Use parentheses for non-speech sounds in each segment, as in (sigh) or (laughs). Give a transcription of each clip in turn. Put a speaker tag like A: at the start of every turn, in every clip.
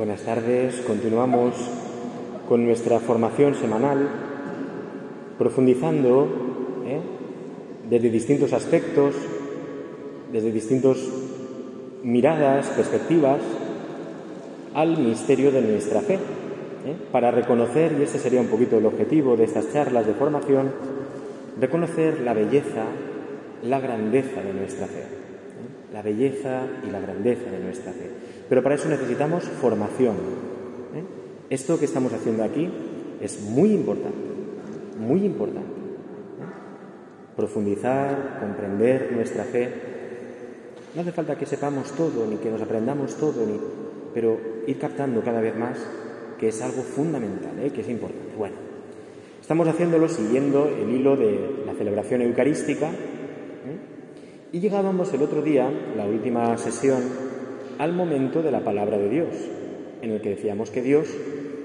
A: Buenas tardes, continuamos con nuestra formación semanal, profundizando ¿eh? desde distintos aspectos, desde distintas miradas, perspectivas, al misterio de nuestra fe, ¿eh? para reconocer, y ese sería un poquito el objetivo de estas charlas de formación, reconocer la belleza, la grandeza de nuestra fe. La belleza y la grandeza de nuestra fe. Pero para eso necesitamos formación. ¿eh? Esto que estamos haciendo aquí es muy importante, muy importante. ¿eh? Profundizar, comprender nuestra fe. No hace falta que sepamos todo, ni que nos aprendamos todo, ni... pero ir captando cada vez más que es algo fundamental, ¿eh? que es importante. Bueno, estamos haciéndolo siguiendo el hilo de la celebración eucarística. Y llegábamos el otro día, la última sesión, al momento de la palabra de Dios, en el que decíamos que Dios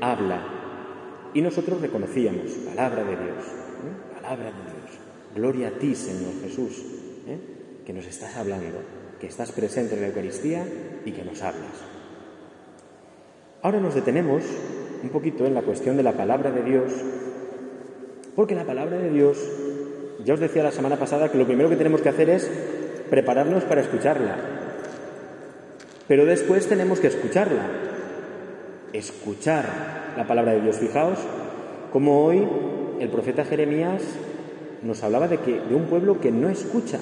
A: habla y nosotros reconocíamos, palabra de Dios, ¿eh? palabra de Dios, gloria a ti Señor Jesús, ¿eh? que nos estás hablando, que estás presente en la Eucaristía y que nos hablas. Ahora nos detenemos un poquito en la cuestión de la palabra de Dios, porque la palabra de Dios, ya os decía la semana pasada que lo primero que tenemos que hacer es prepararnos para escucharla, pero después tenemos que escucharla, escuchar la palabra de Dios. Fijaos como hoy el profeta Jeremías nos hablaba de, que, de un pueblo que no escucha,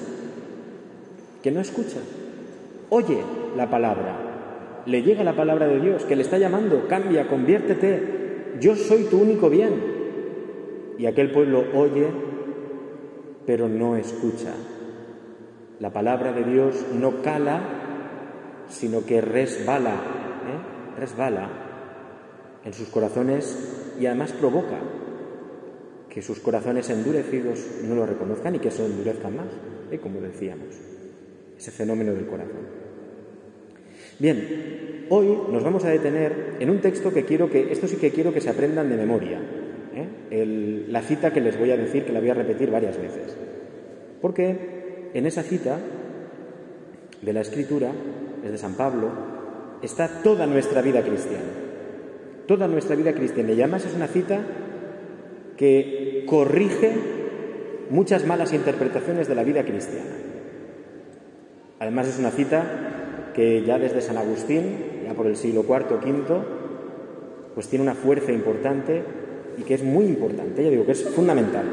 A: que no escucha, oye la palabra, le llega la palabra de Dios, que le está llamando, cambia, conviértete, yo soy tu único bien. Y aquel pueblo oye, pero no escucha. La palabra de Dios no cala sino que resbala, ¿eh? resbala en sus corazones y además provoca que sus corazones endurecidos no lo reconozcan y que se endurezcan más, ¿eh? como decíamos, ese fenómeno del corazón. Bien, hoy nos vamos a detener en un texto que quiero que, esto sí que quiero que se aprendan de memoria, ¿eh? la cita que les voy a decir, que la voy a repetir varias veces, porque en esa cita de la Escritura es de San Pablo, está toda nuestra vida cristiana. Toda nuestra vida cristiana. Y además es una cita que corrige muchas malas interpretaciones de la vida cristiana. Además es una cita que ya desde San Agustín, ya por el siglo IV o V, pues tiene una fuerza importante y que es muy importante, ya digo que es fundamental.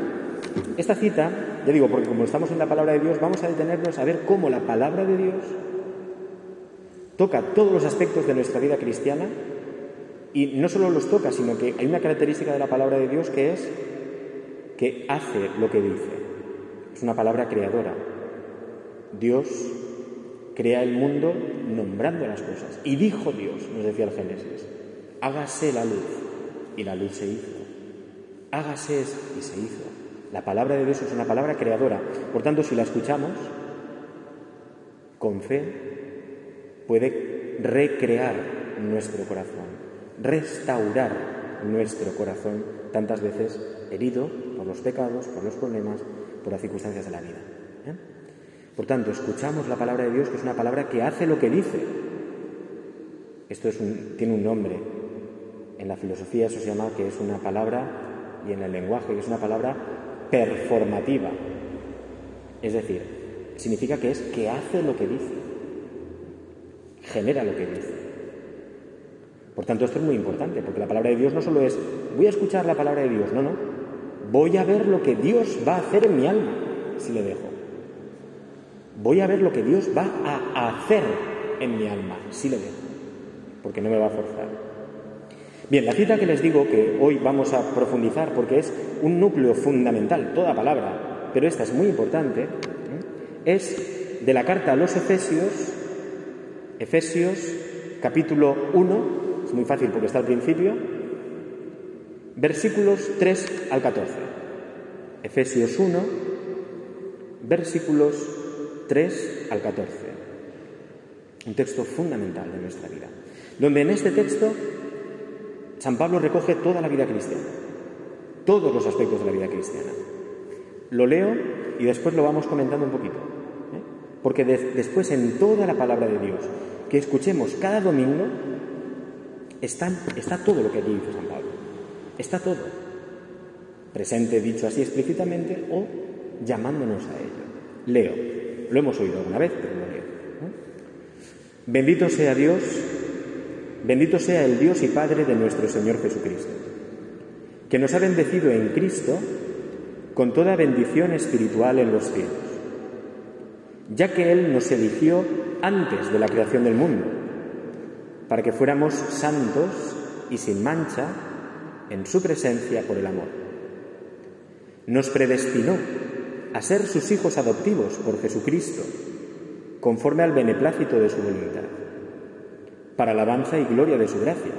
A: Esta cita, ya digo, porque como estamos en la palabra de Dios, vamos a detenernos a ver cómo la palabra de Dios toca todos los aspectos de nuestra vida cristiana y no solo los toca, sino que hay una característica de la palabra de Dios que es que hace lo que dice. Es una palabra creadora. Dios crea el mundo nombrando las cosas. Y dijo Dios, nos decía el Génesis, hágase la luz. Y la luz se hizo. Hágase y se hizo. La palabra de Dios es una palabra creadora. Por tanto, si la escuchamos con fe, puede recrear nuestro corazón, restaurar nuestro corazón, tantas veces herido por los pecados, por los problemas, por las circunstancias de la vida. ¿eh? Por tanto, escuchamos la palabra de Dios, que es una palabra que hace lo que dice. Esto tiene un nombre. En la filosofía eso se llama que es una palabra, y en el lenguaje, que es una palabra performativa. Es decir, significa que es que hace lo que dice genera lo que dice. Por tanto, esto es muy importante, porque la palabra de Dios no solo es, voy a escuchar la palabra de Dios, no, no, voy a ver lo que Dios va a hacer en mi alma si le dejo. Voy a ver lo que Dios va a hacer en mi alma si le dejo, porque no me va a forzar. Bien, la cita que les digo que hoy vamos a profundizar, porque es un núcleo fundamental, toda palabra, pero esta es muy importante, ¿eh? es de la carta a los Efesios, Efesios capítulo 1, es muy fácil porque está al principio, versículos 3 al 14. Efesios 1, versículos 3 al 14. Un texto fundamental de nuestra vida, donde en este texto San Pablo recoge toda la vida cristiana, todos los aspectos de la vida cristiana. Lo leo y después lo vamos comentando un poquito, ¿eh? porque después en toda la palabra de Dios que escuchemos cada domingo está todo lo que aquí dice San Pablo. Está todo. Presente dicho así explícitamente o llamándonos a ello. Leo. Lo hemos oído alguna vez, pero lo leo. Bendito sea Dios, bendito sea el Dios y Padre de nuestro Señor Jesucristo, que nos ha bendecido en Cristo con toda bendición espiritual en los cielos, ya que Él nos eligió antes de la creación del mundo, para que fuéramos santos y sin mancha en su presencia por el amor. Nos predestinó a ser sus hijos adoptivos por Jesucristo, conforme al beneplácito de su voluntad, para alabanza y gloria de su gracia,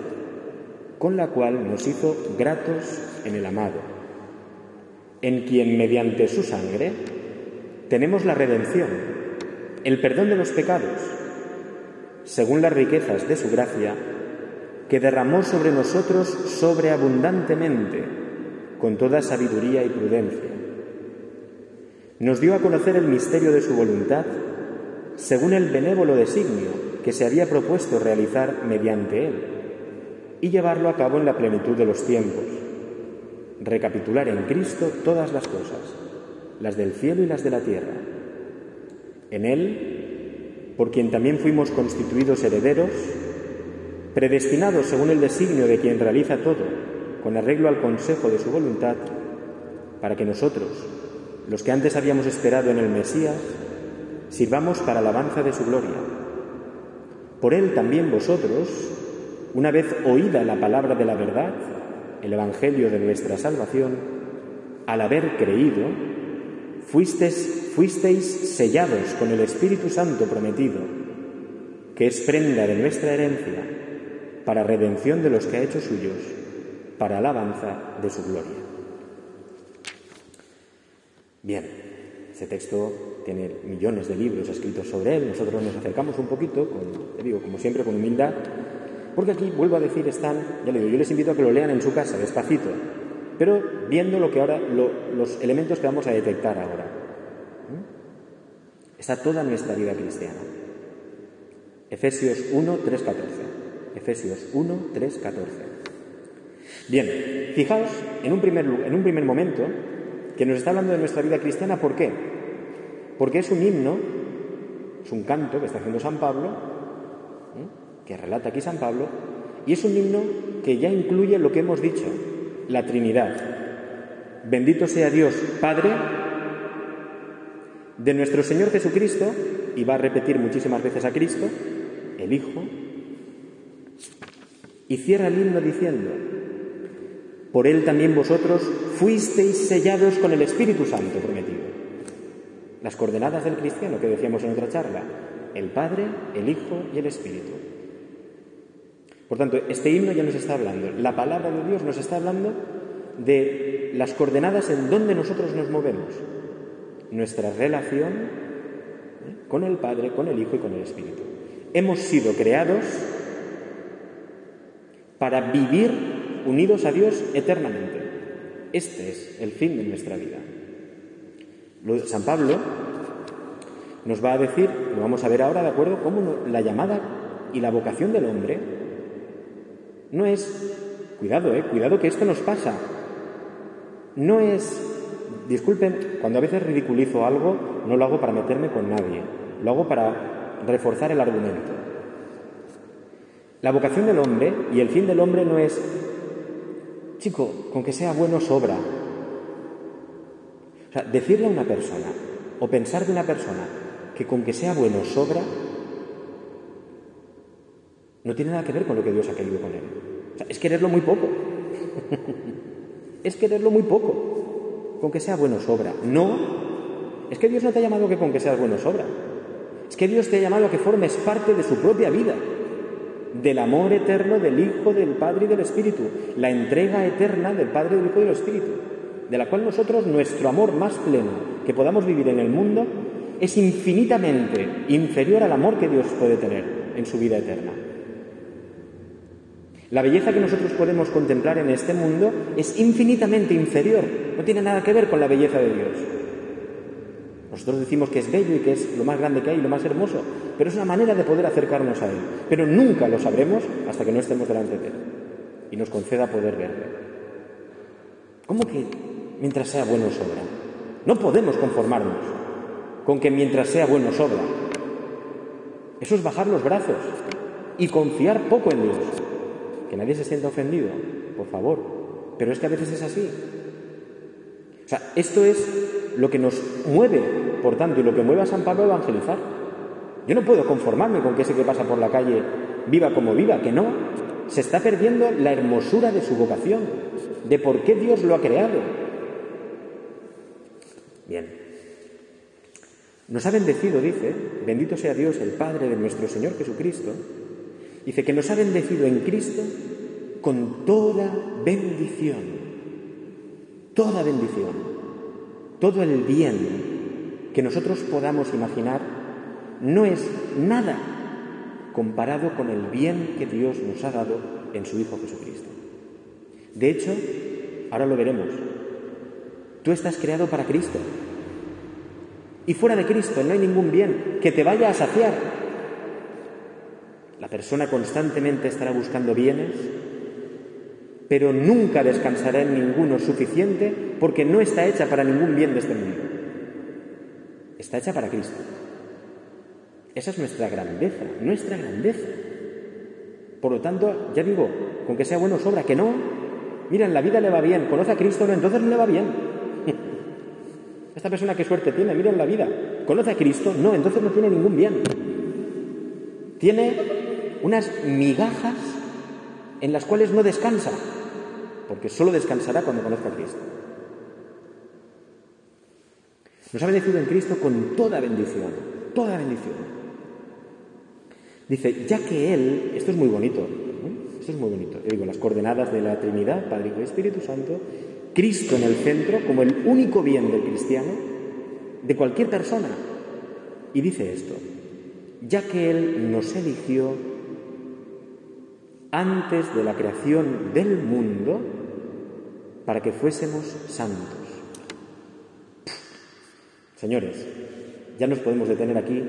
A: con la cual nos hizo gratos en el amado, en quien mediante su sangre tenemos la redención, el perdón de los pecados, según las riquezas de su gracia, que derramó sobre nosotros sobreabundantemente, con toda sabiduría y prudencia. Nos dio a conocer el misterio de su voluntad según el benévolo designio que se había propuesto realizar mediante él y llevarlo a cabo en la plenitud de los tiempos, recapitular en Cristo todas las cosas, las del cielo y las de la tierra. En él, por quien también fuimos constituidos herederos, predestinados según el designio de quien realiza todo, con arreglo al consejo de su voluntad, para que nosotros, los que antes habíamos esperado en el Mesías, sirvamos para alabanza de su gloria. Por él también vosotros, una vez oída la palabra de la verdad, el Evangelio de nuestra salvación, al haber creído, fuisteis, fuisteis sellados con el Espíritu Santo prometido, que es prenda de nuestra herencia, para redención de los que ha hecho suyos, para alabanza de su gloria. Bien, ese texto tiene millones de libros escritos sobre él. Nosotros nos acercamos un poquito, digo, como siempre, con humildad, porque aquí, vuelvo a decir, están, ya le digo, yo les invito a que lo lean en su casa, despacito, pero viendo lo que ahora, los elementos que vamos a detectar ahora. Está toda nuestra vida cristiana. Efesios 1, 3, 14. Efesios 1, 3, 14. Bien, fijaos en un primer, en un primer momento que nos está hablando de nuestra vida cristiana. ¿Por qué? Porque es un himno, es un canto que está haciendo San Pablo, que relata aquí San Pablo, y es un himno que ya incluye lo que hemos dicho, la Trinidad. Bendito sea Dios, Padre de nuestro Señor Jesucristo, y va a repetir muchísimas veces a Cristo, el Hijo, y cierra el himno diciendo, por él también vosotros fuisteis sellados con el Espíritu Santo prometido. Las coordenadas del cristiano que decíamos en otra charla, el Padre, el Hijo y el Espíritu. Por tanto, este himno ya nos está hablando, la palabra de Dios nos está hablando de las coordenadas en donde nosotros nos movemos, nuestra relación ¿eh? con el Padre, con el Hijo y con el Espíritu. Hemos sido creados para vivir unidos a Dios eternamente. Este es el fin de nuestra vida. San Pablo nos va a decir, lo vamos a ver ahora, ¿de acuerdo?, cómo la llamada y la vocación del hombre no es, cuidado, eh, cuidado que esto nos pasa, no es, disculpen, cuando a veces ridiculizo algo, no lo hago para meterme con nadie, lo hago para reforzar el argumento. La vocación del hombre y el fin del hombre no es Chico, con que sea bueno sobra. O decirle a una persona o pensar de una persona que con que sea bueno sobra no tiene nada que ver con lo que Dios ha querido con él. O sea, es quererlo muy poco. (laughs) es quererlo muy poco. Con que sea bueno sobra. No. Es que Dios no te ha llamado que con que seas bueno sobra. Es que Dios te ha llamado a que formes parte de su propia vida del amor eterno del Hijo, del Padre y del Espíritu, la entrega eterna del Padre, del Hijo y del Espíritu, de la cual nosotros nuestro amor más pleno que podamos vivir en el mundo es infinitamente inferior al amor que Dios puede tener en su vida eterna. La belleza que nosotros podemos contemplar en este mundo es infinitamente inferior, no tiene nada que ver con la belleza de Dios. Nosotros decimos que es bello y que es lo más grande que hay, lo más hermoso, pero es una manera de poder acercarnos a Él. Pero nunca lo sabremos hasta que no estemos delante de Él y nos conceda poder verle. ¿Cómo que mientras sea bueno sobra? No podemos conformarnos con que mientras sea bueno sobra. Eso es bajar los brazos y confiar poco en Dios. Que nadie se sienta ofendido, por favor. Pero es que a veces es así. O sea, esto es lo que nos mueve, por tanto, y lo que mueve a San Pablo a evangelizar. Yo no puedo conformarme con que ese que pasa por la calle viva como viva, que no. Se está perdiendo la hermosura de su vocación, de por qué Dios lo ha creado. Bien. Nos ha bendecido, dice, bendito sea Dios, el Padre de nuestro Señor Jesucristo, dice que nos ha bendecido en Cristo con toda bendición, toda bendición todo el bien que nosotros podamos imaginar no es nada comparado con el bien que Dios nos ha dado en su Hijo Jesucristo. De hecho, ahora lo veremos, tú estás creado para Cristo. Y fuera de Cristo no hay ningún bien que te vaya a saciar. La persona constantemente estará buscando bienes, pero nunca descansará en ninguno suficiente porque no está hecha para ningún bien de este mundo. Está hecha para Cristo. Esa es nuestra grandeza, nuestra grandeza. Por lo tanto, ya digo, con que sea bueno sobra, que no. Mira, en la vida le va bien, conoce a Cristo, no, entonces no le va bien. Esta persona qué suerte tiene, mira en la vida, conoce a Cristo, no, entonces no tiene ningún bien. Tiene unas migajas en las cuales no descansa porque solo descansará cuando conozca a Cristo. Nos ha bendecido en Cristo con toda bendición, toda bendición. Dice, ya que Él, esto es muy bonito, esto es muy bonito, Yo digo, las coordenadas de la Trinidad, Padre, y Espíritu Santo, Cristo en el centro como el único bien del cristiano, de cualquier persona. Y dice esto, ya que Él nos eligió antes de la creación del mundo, para que fuésemos santos. Señores, ya nos podemos detener aquí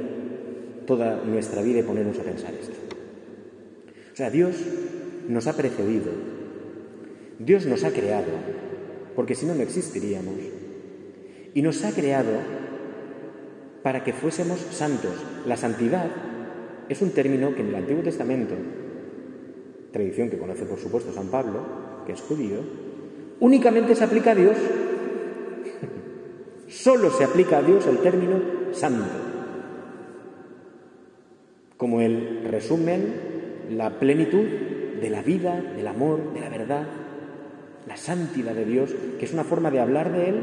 A: toda nuestra vida y ponernos a pensar esto. O sea, Dios nos ha precedido, Dios nos ha creado, porque si no, no existiríamos, y nos ha creado para que fuésemos santos. La santidad es un término que en el Antiguo Testamento, tradición que conoce por supuesto San Pablo, que es judío, únicamente se aplica a Dios. (laughs) Solo se aplica a Dios el término santo, como el resumen, la plenitud de la vida, del amor, de la verdad, la santidad de Dios, que es una forma de hablar de Él,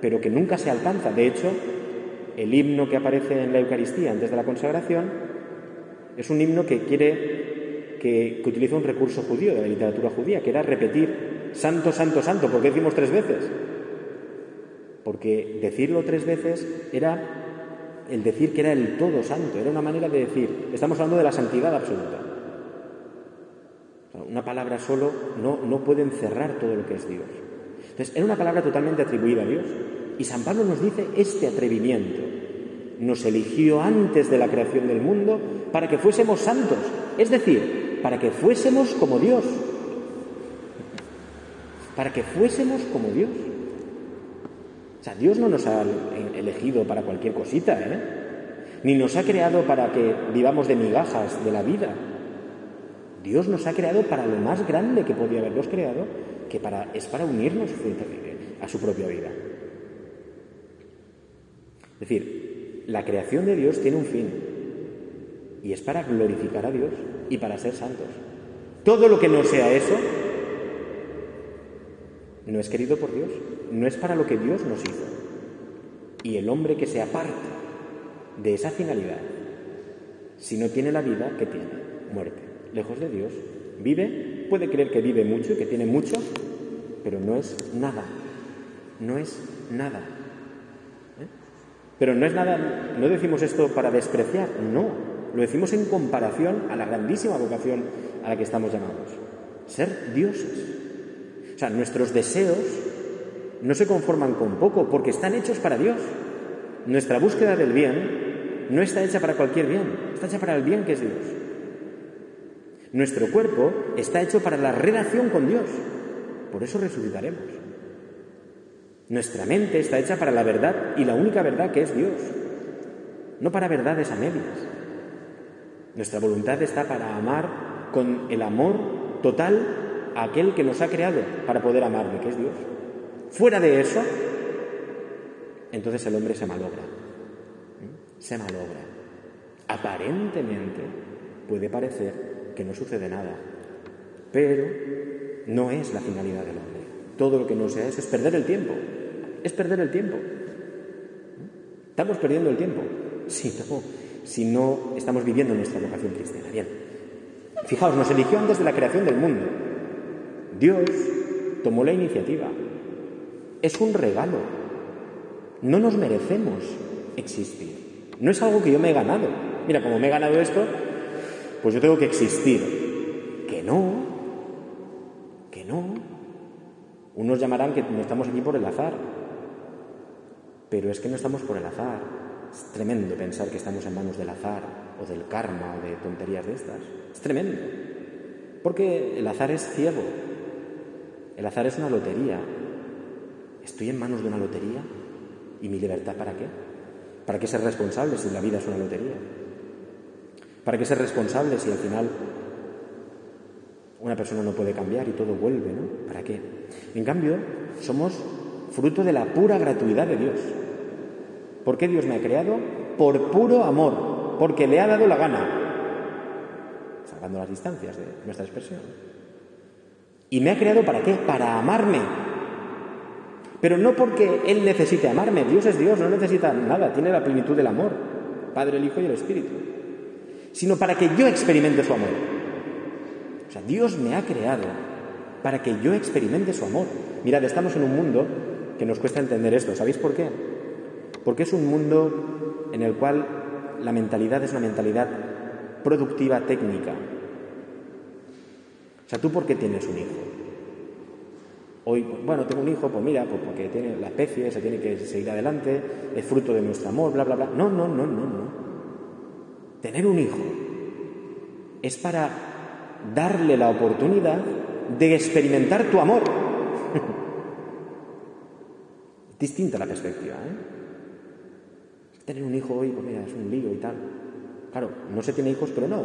A: pero que nunca se alcanza. De hecho, el himno que aparece en la Eucaristía antes de la consagración es un himno que quiere que, utiliza un recurso judío de la literatura judía, que era repetir santo, santo, santo. ¿Por qué decimos tres veces? Porque decirlo tres veces era el decir que era el todo santo, era una manera de decir, estamos hablando de la santidad absoluta. Una palabra solo no, no puede encerrar todo lo que es Dios. Entonces, era una palabra totalmente atribuida a Dios. Y San Pablo nos dice este atrevimiento. Nos eligió antes de la creación del mundo para que fuésemos santos, es decir, para que fuésemos como Dios para que fuésemos como Dios. O sea, Dios no nos ha elegido para cualquier cosita, ¿eh? Ni nos ha creado para que vivamos de migajas de la vida. Dios nos ha creado para lo más grande que podía habernos creado, que para, es para unirnos a su propia vida. Es decir, la creación de Dios tiene un fin, y es para glorificar a Dios y para ser santos. Todo lo que no sea eso no es querido por Dios, no es para lo que Dios nos hizo. Y el hombre que se aparta de esa finalidad, si no tiene la vida que tiene, muerte, lejos de Dios, vive, puede creer que vive mucho y que tiene mucho, pero no es nada, no es nada. ¿Eh? Pero no es nada, no decimos esto para despreciar, no, lo decimos en comparación a la grandísima vocación a la que estamos llamados, ser dioses sea, nuestros deseos no se conforman con poco porque están hechos para Dios. Nuestra búsqueda del bien no está hecha para cualquier bien, está hecha para el bien que es Dios. Nuestro cuerpo está hecho para la relación con Dios, por eso resucitaremos. Nuestra mente está hecha para la verdad y la única verdad que es Dios, no para verdades a medias. Nuestra voluntad está para amar con el amor total a aquel que nos ha creado para poder amarle, que es Dios. Fuera de eso, entonces el hombre se malogra. ¿Mm? Se malogra. Aparentemente puede parecer que no sucede nada, pero no es la finalidad del hombre. Todo lo que no sea eso es perder el tiempo es perder el tiempo. Estamos perdiendo el tiempo si no, si no estamos viviendo nuestra vocación cristiana. Bien, fijaos, nos eligió antes de la creación del mundo. Dios tomó la iniciativa. Es un regalo. No nos merecemos existir. No es algo que yo me he ganado. Mira, como me he ganado esto, pues yo tengo que existir. Que no, que no. Unos llamarán que no estamos aquí por el azar. Pero es que no estamos por el azar. Es tremendo pensar que estamos en manos del azar o del karma o de tonterías de estas. Es tremendo. Porque el azar es ciego. El azar es una lotería. ¿Estoy en manos de una lotería? ¿Y mi libertad para qué? ¿Para qué ser responsable si la vida es una lotería? ¿Para qué ser responsable si al final una persona no puede cambiar y todo vuelve, ¿no? ¿Para qué? En cambio, somos fruto de la pura gratuidad de Dios. ¿Por qué Dios me ha creado? Por puro amor, porque le ha dado la gana, salvando las distancias de nuestra expresión. ¿Y me ha creado para qué? Para amarme. Pero no porque Él necesite amarme, Dios es Dios, no necesita nada, tiene la plenitud del amor, Padre, el Hijo y el Espíritu, sino para que yo experimente su amor. O sea, Dios me ha creado para que yo experimente su amor. Mirad, estamos en un mundo que nos cuesta entender esto. ¿Sabéis por qué? Porque es un mundo en el cual la mentalidad es una mentalidad productiva técnica. O sea, ¿tú por qué tienes un hijo? Hoy, bueno, tengo un hijo, pues mira, pues porque tiene la especie, se tiene que seguir adelante, es fruto de nuestro amor, bla, bla, bla. No, no, no, no, no. Tener un hijo es para darle la oportunidad de experimentar tu amor. (laughs) Distinta la perspectiva, ¿eh? Tener un hijo hoy, pues mira, es un lío y tal. Claro, no se tiene hijos, pero no,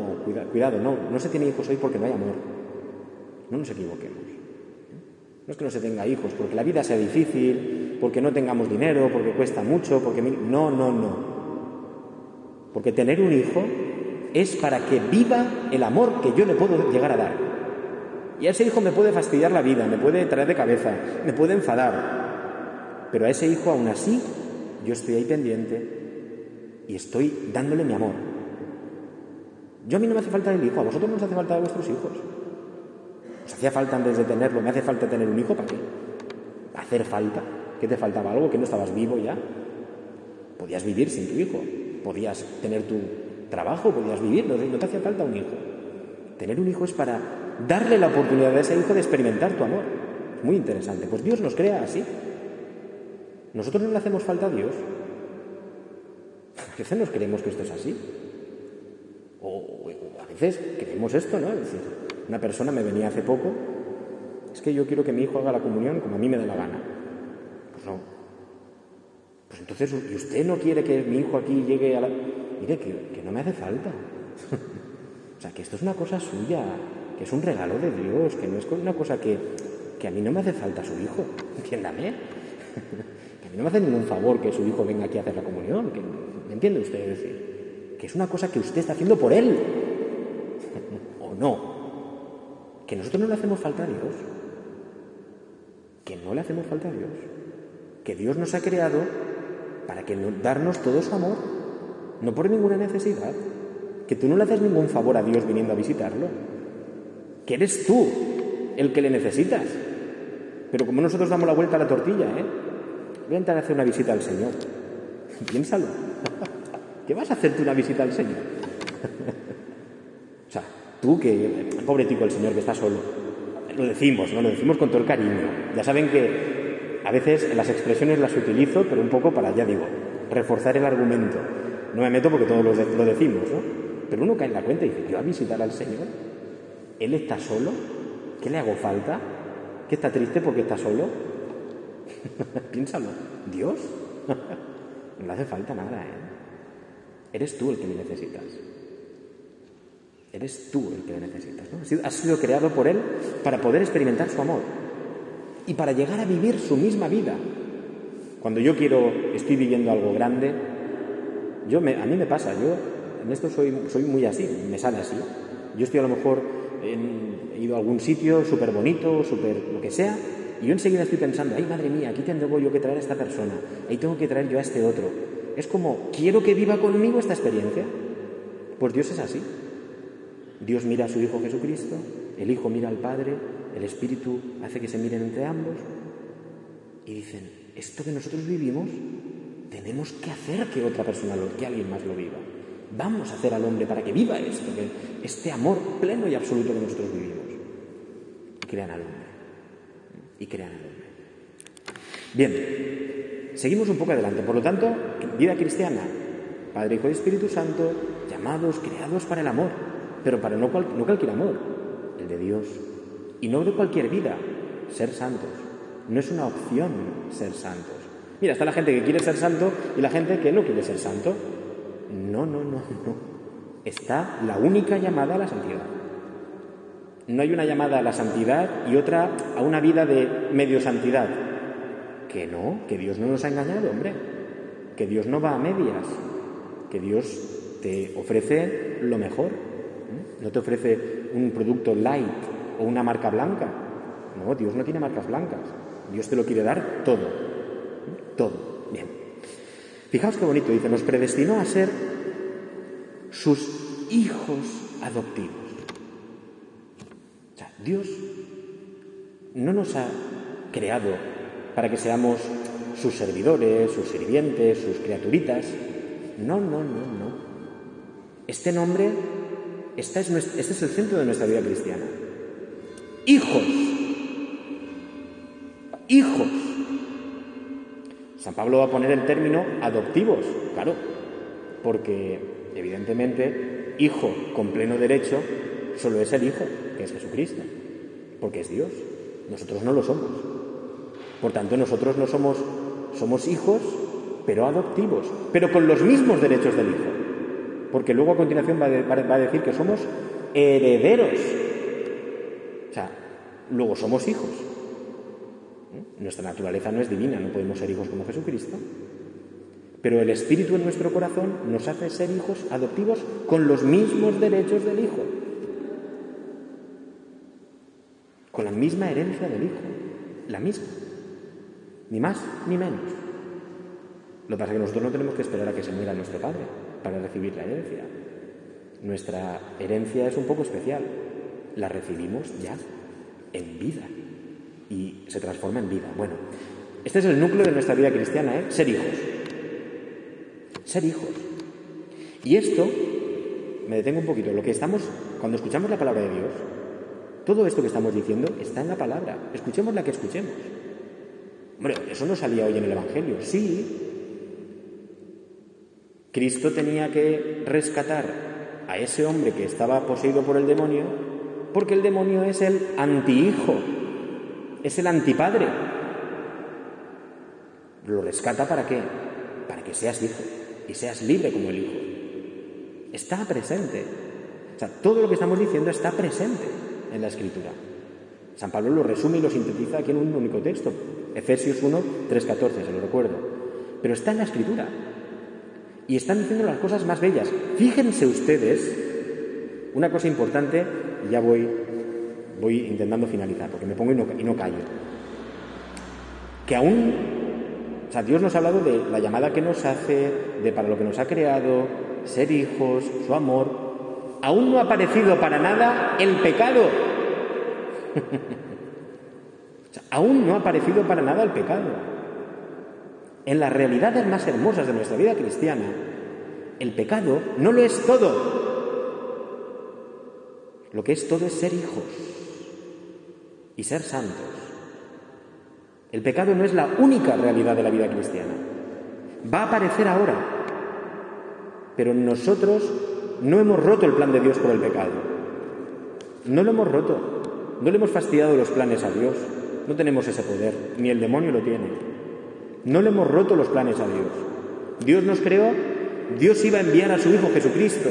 A: cuidado, no, no se tiene hijos hoy porque no hay amor. No nos equivoquemos. No es que no se tenga hijos, porque la vida sea difícil, porque no tengamos dinero, porque cuesta mucho, porque... No, no, no. Porque tener un hijo es para que viva el amor que yo le puedo llegar a dar. Y a ese hijo me puede fastidiar la vida, me puede traer de cabeza, me puede enfadar. Pero a ese hijo aún así yo estoy ahí pendiente y estoy dándole mi amor. Yo a mí no me hace falta el hijo, a vosotros no os hace falta de vuestros hijos. ¿Os hacía falta antes de tenerlo? ¿Me hace falta tener un hijo? ¿Para qué? ¿Hacer falta? ¿Que te faltaba algo? ¿Que no estabas vivo ya? Podías vivir sin tu hijo, podías tener tu trabajo, podías vivir, no, te hacía falta un hijo. Tener un hijo es para darle la oportunidad a ese hijo de experimentar tu amor. Muy interesante. Pues Dios nos crea así. Nosotros no le hacemos falta a Dios. A veces nos creemos que esto es así. O, a veces creemos esto, ¿no? Es decir, una persona me venía hace poco, es que yo quiero que mi hijo haga la comunión como a mí me da la gana. Pues no. Pues entonces, ¿y usted no quiere que mi hijo aquí llegue a la... Mire, que, no me hace falta. (laughs) o sea, que esto es una cosa suya, que es un regalo de Dios, que no es una cosa que, que a mí no me hace falta su hijo. (laughs) Entiéndame. (laughs) que a mí no me hace ningún favor que su hijo venga aquí a hacer la comunión. ¿Me entiende usted decir? Que es una cosa que usted está haciendo por él. ¿O no? Que nosotros no le hacemos falta a Dios. Que no le hacemos falta a Dios. Que Dios nos ha creado para que darnos todo su amor. No por ninguna necesidad. Que tú no le haces ningún favor a Dios viniendo a visitarlo. Que eres tú el que le necesitas. Pero como nosotros damos la vuelta a la tortilla, ¿eh? Voy a entrar a hacer una visita al Señor. (laughs) Piénsalo. (laughs) ¿Qué vas a hacerte una visita al Señor? (laughs) o sea, tú que, pobre tico el Señor que está solo, lo decimos, ¿no? Lo decimos con todo el cariño. Ya saben que a veces las expresiones las utilizo, pero un poco para, ya digo, reforzar el argumento. No me meto porque todos lo, decimos, ¿no? Pero uno cae en la cuenta y dice, yo a visitar al Señor, Él está solo, ¿qué le hago falta? ¿Que está triste porque está solo? (laughs) Piénsalo, ¿Dios? (laughs) no le hace falta nada, ¿eh? Eres tú el que le necesitas. Eres tú el que le necesitas. ¿no? Has sido creado por Él para poder experimentar su amor y para llegar a vivir su misma vida. Cuando yo quiero, estoy viviendo algo grande, yo me, a mí me pasa, yo en esto soy, soy muy así, me sale así. Yo estoy a lo mejor, he ido a algún sitio súper bonito, súper lo que sea, y yo enseguida estoy pensando, ay madre mía, aquí tengo yo que traer a esta persona, ahí tengo que traer yo a este otro. Es como, quiero que viva conmigo esta experiencia. Pues Dios es así. Dios mira a su Hijo Jesucristo, el Hijo mira al Padre, el Espíritu hace que se miren entre ambos y dicen, esto que nosotros vivimos, tenemos que hacer que otra persona, lo, que alguien más lo viva. Vamos a hacer al hombre para que viva esto, este amor pleno y absoluto que nosotros vivimos. Y crean al hombre. Y crean al hombre. Bien, seguimos un poco adelante. Por lo tanto, vida cristiana, Padre, Hijo y Espíritu Santo, llamados, creados para el amor pero para no, no cualquier amor, el de Dios. Y no de cualquier vida, ser santos. No es una opción ser santos. Mira, está la gente que quiere ser santo y la gente que no quiere ser santo. No, no, no, (laughs) no. Está la única llamada a la santidad. No hay una llamada a la santidad y otra a una vida de medio santidad. Que no, que Dios no nos ha engañado, hombre. Que Dios no va a medias. Que Dios te ofrece lo mejor. No te ofrece un producto light o una marca blanca. No, Dios no tiene marcas blancas. Dios te lo quiere dar todo. Todo. Bien. Fijaos qué bonito dice, nos predestinó a ser sus hijos adoptivos. O sea, Dios no nos ha creado para que seamos sus servidores, sus sirvientes, sus criaturitas. No, no, no, no. Este nombre este es, el centro de nuestra vida cristiana. Hijos. Hijos. San Pablo va a poner el término adoptivos, claro, porque evidentemente hijo con pleno derecho solo es el Hijo, que es Jesucristo, porque es Dios. Nosotros no lo somos. Por tanto, nosotros no somos, somos hijos, pero adoptivos, pero con los mismos derechos del Hijo porque luego a continuación va a, decir que somos herederos. Luego somos hijos. ¿Eh? Nuestra naturaleza no es divina, no podemos ser hijos como Jesucristo. Pero el Espíritu en nuestro corazón nos hace ser hijos adoptivos con los mismos derechos del Hijo. Con la misma herencia del Hijo. La misma. Ni más ni menos. Lo que pasa es que nosotros no tenemos que esperar a que se muera nuestro Padre para recibir la herencia. Nuestra herencia es un poco especial. La recibimos ya, en vida. Y se transforma en vida. Bueno, este es el núcleo de nuestra vida cristiana, ¿eh? Ser hijos. Ser hijos. Y esto, me detengo un poquito, lo que estamos, cuando escuchamos la palabra de Dios, todo esto que estamos diciendo está en la palabra. Escuchemos la que escuchemos. Hombre, eso no salía hoy en el Evangelio. Sí, Cristo tenía que rescatar a ese hombre que estaba poseído por el demonio, porque el demonio es el antihijo, es el antipadre. Lo rescata para qué? Para que seas hijo y seas libre como el hijo. Está presente. O sea, todo lo que estamos diciendo está presente en la escritura. San Pablo lo resume y lo sintetiza aquí en un único texto. Efesios 1, 3, 14, se lo recuerdo. Pero está en la escritura y están diciendo las cosas más bellas. Fíjense ustedes, una cosa importante, y ya voy, voy intentando finalizar, porque me pongo y no, y no callo. Que aún, o sea, Dios nos ha hablado de la llamada que nos hace, de para lo que nos ha creado, ser hijos, su amor. Aún no ha aparecido para nada el pecado. (laughs) aún no ha aparecido para nada el pecado. En las realidades más hermosas de nuestra vida cristiana, el pecado no lo es todo. Lo que es todo es ser hijos y ser santos. El pecado no es la única realidad de la vida cristiana. Va a aparecer ahora. Pero nosotros no hemos roto el plan de Dios por el pecado. No lo hemos roto. No le hemos fastidiado los planes a Dios. No tenemos ese poder. Ni el demonio lo tiene. No le hemos roto los planes a Dios. Dios nos creó. Dios iba a enviar a su Hijo Jesucristo.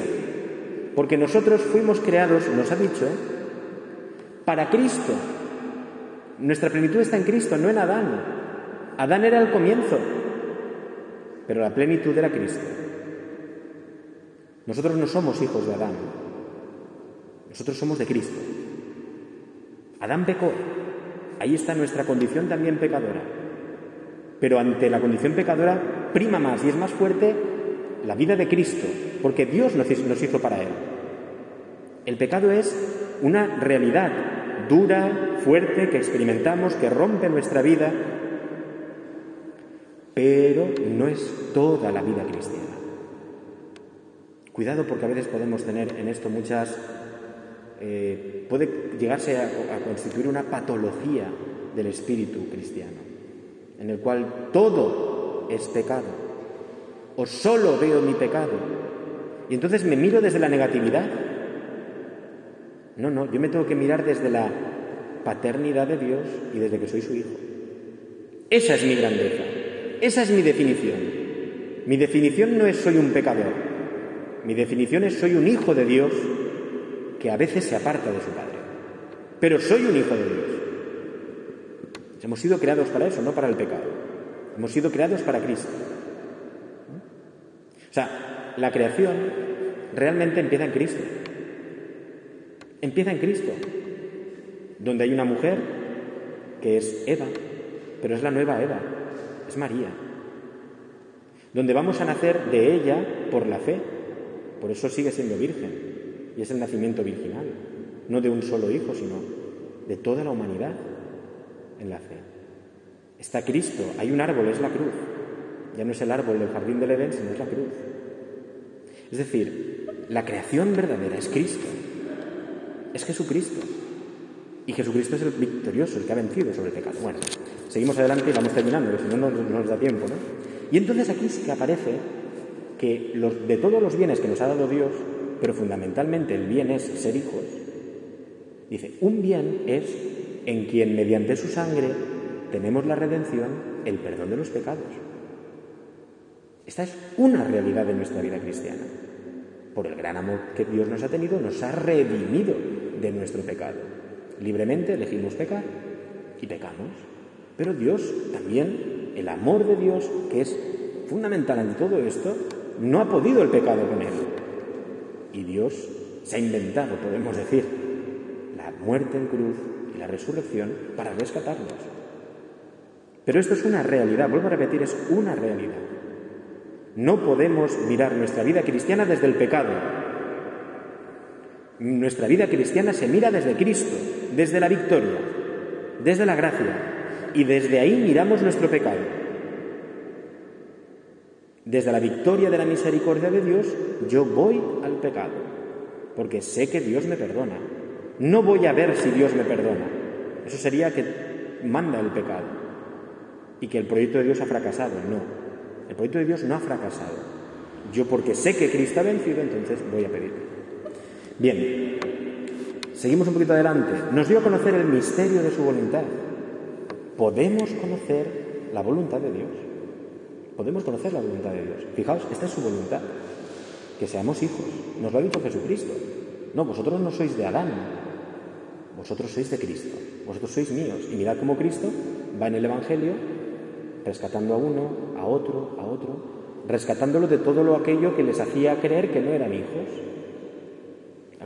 A: Porque nosotros fuimos creados, nos ha dicho, para Cristo. Nuestra plenitud está en Cristo, no en Adán. Adán era el comienzo, pero la plenitud era Cristo. Nosotros no somos hijos de Adán, nosotros somos de Cristo. Adán pecó, ahí está nuestra condición también pecadora. Pero ante la condición pecadora prima más y es más fuerte la vida de Cristo, porque Dios nos hizo para Él. El pecado es una realidad dura, fuerte, que experimentamos, que rompe nuestra vida, pero no es toda la vida cristiana. Cuidado porque a veces podemos tener en esto muchas... Eh, puede llegarse a, a constituir una patología del espíritu cristiano, en el cual todo es pecado, o solo veo mi pecado, y entonces me miro desde la negatividad no, no, yo me tengo que mirar desde la paternidad de Dios y desde que soy su hijo. Esa es mi grandeza, esa es mi definición. Mi definición no es soy un pecador, mi definición es soy un hijo de Dios que a veces se aparta de su Padre. Pero soy un hijo de Dios. Hemos sido creados para eso, no para el pecado. Hemos sido creados para Cristo. O sea, la creación realmente empieza en Cristo. Empieza en Cristo, donde hay una mujer que es Eva, pero es la nueva Eva, es María, donde vamos a nacer de ella por la fe, por eso sigue siendo virgen, y es el nacimiento virginal, no de un solo hijo, sino de toda la humanidad en la fe. Está Cristo, hay un árbol, es la cruz, ya no es el árbol del jardín del Edén, sino es la cruz. Es decir, la creación verdadera es Cristo es Jesucristo. Y Jesucristo es el victorioso, el que ha vencido sobre el pecado. Bueno, seguimos adelante y vamos terminando, porque si no, no, nos da tiempo, ¿no? Y entonces aquí sí que aparece que los, de todos los bienes que nos ha dado Dios, pero fundamentalmente el bien es ser hijos, dice, un bien es en quien mediante su sangre tenemos la redención, el perdón de los pecados. Esta es una realidad de nuestra vida cristiana. Por el gran amor que Dios nos ha tenido, nos ha redimido de nuestro pecado. Libremente elegimos pecar y pecamos. Pero Dios también, el amor de Dios, que es fundamental en todo esto, no ha podido el pecado con él. Y Dios se ha inventado, podemos decir, la muerte en cruz y la resurrección para rescatarnos. Pero esto es una realidad, vuelvo a repetir, es una realidad. No podemos mirar nuestra vida cristiana desde el pecado, nuestra vida cristiana se mira desde Cristo, desde la victoria, desde la gracia, y desde ahí miramos nuestro pecado. Desde la victoria de la misericordia de Dios, yo voy al pecado, porque sé que Dios me perdona. No voy a ver si Dios me perdona. Eso sería que manda el pecado y que el proyecto de Dios ha fracasado. No, el proyecto de Dios no ha fracasado. Yo porque sé que Cristo ha vencido, entonces voy a pedir. Bien, seguimos un poquito adelante. Nos dio a conocer el misterio de su voluntad. Podemos conocer la voluntad de Dios. Podemos conocer la voluntad de Dios. Fijaos, esta es su voluntad. Que seamos hijos. Nos lo ha dicho Jesucristo. No, vosotros no sois de Adán. Vosotros sois de Cristo. Vosotros sois míos. Y mirad cómo Cristo va en el Evangelio rescatando a uno, a otro, a otro, rescatándolo de todo lo aquello que les hacía creer que no eran hijos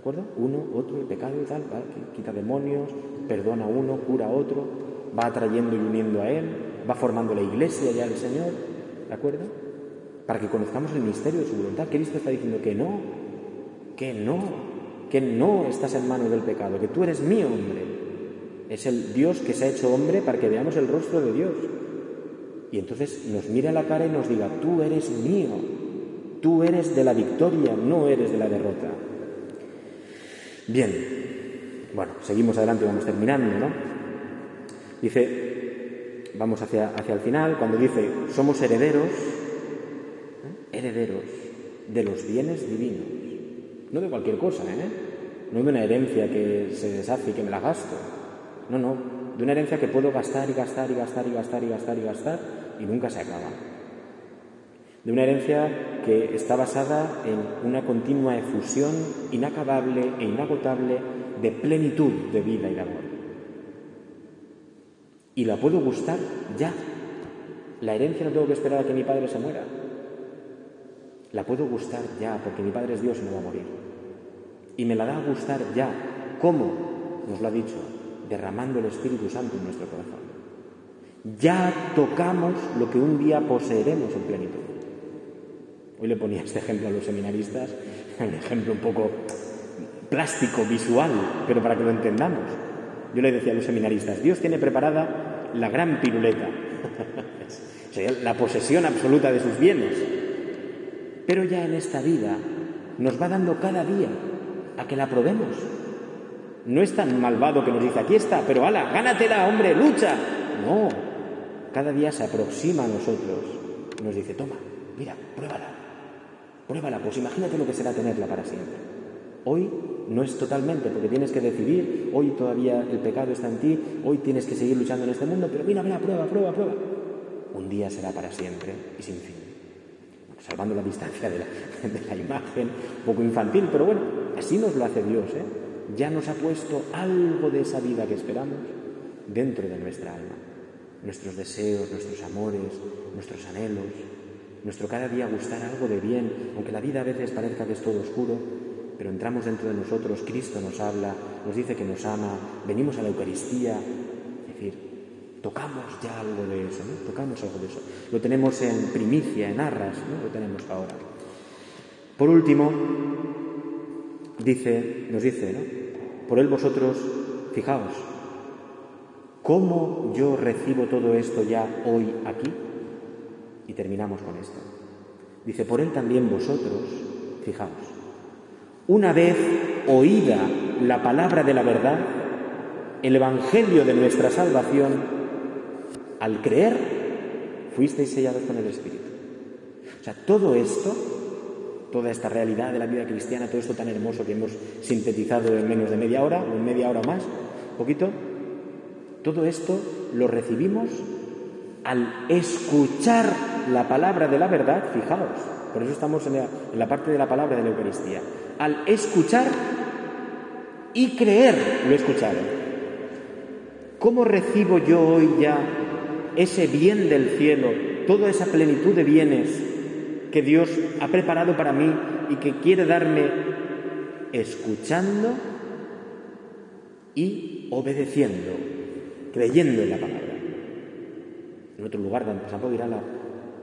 A: acuerdo? Uno, otro, el pecado y tal, quita demonios, perdona a uno, cura a otro, va atrayendo y uniendo a Él, va formando la iglesia ya el Señor, ¿de acuerdo? Para que conozcamos el misterio de su voluntad. Cristo está diciendo que no, que no, que no estás en manos del pecado, que tú eres mi hombre. Es el Dios que se ha hecho hombre para que veamos el rostro de Dios. Y entonces nos mira a la cara y nos diga, tú eres mío, tú eres de la victoria, no eres de la derrota. Bien, bueno, seguimos adelante vamos terminando, ¿no? Dice, vamos hacia, hacia el final, cuando dice, somos herederos, herederos de los bienes divinos. No de cualquier cosa, ¿eh? No de una herencia que se deshace y que me la gasto. No, no, de una herencia que puedo gastar y gastar y gastar y gastar y gastar y gastar y nunca se acaba. De una herencia que está basada en una continua efusión inacabable e inagotable de plenitud de vida y de amor. Y la puedo gustar ya. La herencia no tengo que esperar a que mi padre se muera. La puedo gustar ya, porque mi padre es Dios y no va a morir. Y me la da a gustar ya. ¿Cómo? Nos lo ha dicho, derramando el Espíritu Santo en nuestro corazón. Ya tocamos lo que un día poseeremos en plenitud. Hoy le ponía este ejemplo a los seminaristas, un ejemplo un poco plástico, visual, pero para que lo entendamos. Yo le decía a los seminaristas, Dios tiene preparada la gran piruleta, (laughs) la posesión absoluta de sus bienes. Pero ya en esta vida nos va dando cada día a que la probemos. No es tan malvado que nos dice, aquí está, pero ala, gánatela, hombre, lucha. No, cada día se aproxima a nosotros y nos dice, toma, mira, pruébala, pruébala, pues imagínate lo que será tenerla para siempre. Hoy no es totalmente, porque tienes que decidir, hoy todavía el pecado está en ti, hoy tienes que seguir luchando en este mundo, pero mira, mira, prueba, prueba, prueba. Un día será para siempre y sin fin. salvando la distancia de la, (laughs) imagen, un poco infantil, pero bueno, así nos lo hace Dios, ¿eh? Ya nos ha puesto algo de esa vida que esperamos dentro de nuestra alma. Nuestros deseos, nuestros amores, nuestros anhelos, nuestro cada día gustar algo de bien, aunque la vida a veces parezca que es todo oscuro, pero entramos dentro de nosotros, Cristo nos habla, nos dice que nos ama, venimos a la Eucaristía, es decir, tocamos ya algo de eso, ¿no? Tocamos algo de eso. Lo tenemos en primicia, en arras, ¿no? Lo tenemos ahora. Por último, dice, nos dice, ¿no? Por él vosotros, fijaos, ¿cómo yo recibo todo esto ya hoy aquí? Y terminamos con esto. Dice, por él también vosotros, fijaos, una vez oída la palabra de la verdad, el Evangelio de nuestra salvación, al creer, fuisteis sellados con el Espíritu. O sea, todo esto, toda esta realidad de la vida cristiana, todo esto tan hermoso que hemos sintetizado en menos de media hora o en media hora más, poquito, todo esto lo recibimos al escuchar la palabra de la verdad, fijaos, por eso estamos en la, parte de la palabra de la Eucaristía, al escuchar y creer lo escuchado. ¿Cómo recibo yo hoy ya ese bien del cielo, toda esa plenitud de bienes que Dios ha preparado para mí y que quiere darme escuchando y obedeciendo, creyendo en la palabra? En otro lugar, San Pablo dirá, la,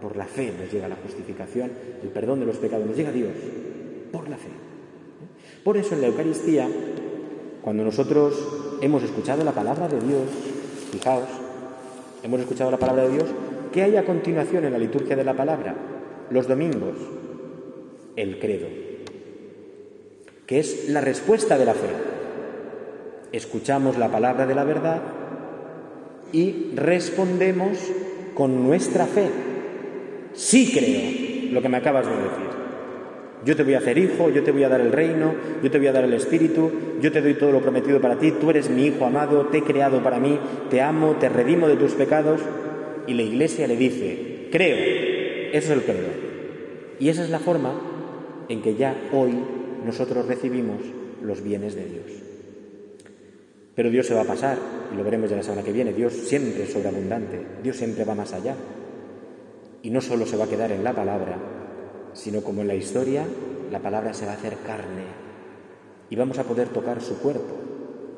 A: por la fe nos llega la justificación, el perdón de los pecados, nos llega Dios, por la fe. Por eso en la Eucaristía, cuando nosotros hemos escuchado la palabra de Dios, fijaos, hemos escuchado la palabra de Dios, ¿qué hay a continuación en la liturgia de la palabra? Los domingos, el credo, que es la respuesta de la fe. Escuchamos la palabra de la verdad y respondemos con nuestra fe. Sí creo lo que me acabas de decir. Yo te voy a hacer hijo, yo te voy a dar el reino, yo te voy a dar el espíritu, yo te doy todo lo prometido para ti, tú eres mi hijo amado, te he creado para mí, te amo, te redimo de tus pecados. Y la iglesia le dice, creo, eso es el credo. Y esa es la forma en que ya hoy nosotros recibimos los bienes de Dios. Pero Dios se va a pasar, y lo veremos ya la semana que viene, Dios siempre es sobreabundante, Dios siempre va más allá. Y no solo se va a quedar en la palabra, sino como en la historia, la palabra se va a hacer carne y vamos a poder tocar su cuerpo.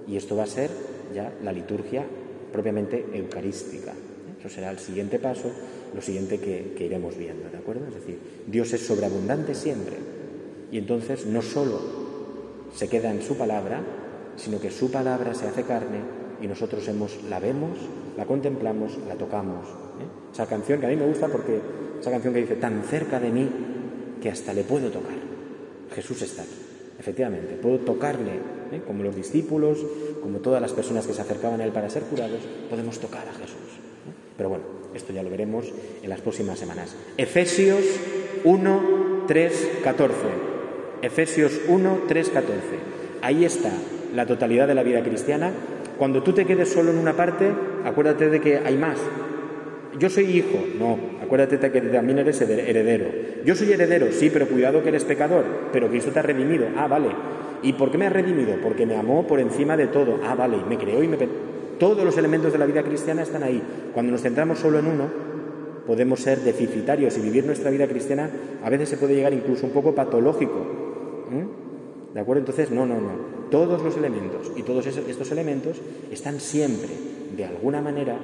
A: Y esto va a ser ya la liturgia propiamente eucarística. Eso será el siguiente paso, lo siguiente que, que iremos viendo, ¿de acuerdo? Es decir, Dios es sobreabundante siempre. Y entonces no solo se queda en su palabra, sino que su palabra se hace carne y nosotros hemos, la vemos, la contemplamos, la tocamos. ¿eh? Esa canción que a mí me gusta porque esa canción que dice, tan cerca de mí que hasta le puedo tocar. Jesús está aquí, efectivamente, puedo tocarle, ¿eh? como los discípulos, como todas las personas que se acercaban a Él para ser curados, podemos tocar a Jesús. ¿eh? Pero bueno, esto ya lo veremos en las próximas semanas. Efesios 1, 3, 14. Efesios 1, 3, 14. Ahí está la totalidad de la vida cristiana. Cuando tú te quedes solo en una parte, acuérdate de que hay más. Yo soy hijo, no, acuérdate de que también eres heredero. Yo soy heredero, sí, pero cuidado que eres pecador, pero Cristo te ha redimido. Ah, vale. ¿Y por qué me ha redimido? Porque me amó por encima de todo. Ah, vale, me creó y me... Todos los elementos de la vida cristiana están ahí. Cuando nos centramos solo en uno, podemos ser deficitarios y vivir nuestra vida cristiana a veces se puede llegar incluso un poco patológico. ¿De acuerdo? Entonces, no, no, no. Todos los elementos y todos estos elementos están siempre, de alguna manera,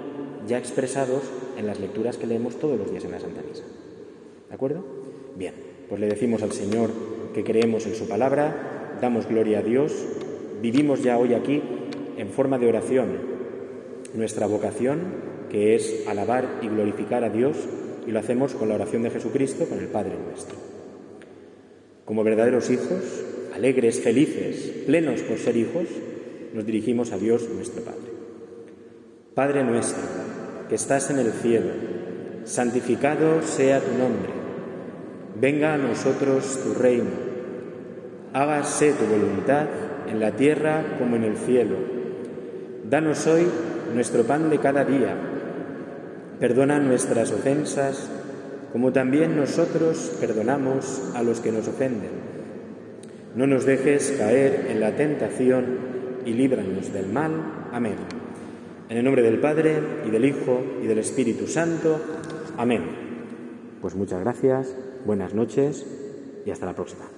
A: ya expresados en las lecturas que leemos todos los días en la Santa Misa. ¿De acuerdo? Bien, pues le decimos al Señor que creemos en su palabra, damos gloria a Dios, vivimos ya hoy aquí en forma de oración nuestra vocación, que es alabar y glorificar a Dios, y lo hacemos con la oración de Jesucristo, con el Padre nuestro. Como verdaderos hijos, alegres, felices, plenos por ser hijos, nos dirigimos a Dios nuestro Padre. Padre nuestro, que estás en el cielo, santificado sea tu nombre, venga a nosotros tu reino, hágase tu voluntad en la tierra como en el cielo. Danos hoy nuestro pan de cada día, perdona nuestras ofensas, como también nosotros perdonamos a los que nos ofenden. No nos dejes caer en la tentación y líbranos del mal. Amén. En el nombre del Padre y del Hijo y del Espíritu Santo. Amén. Pues muchas gracias, buenas noches y hasta la próxima.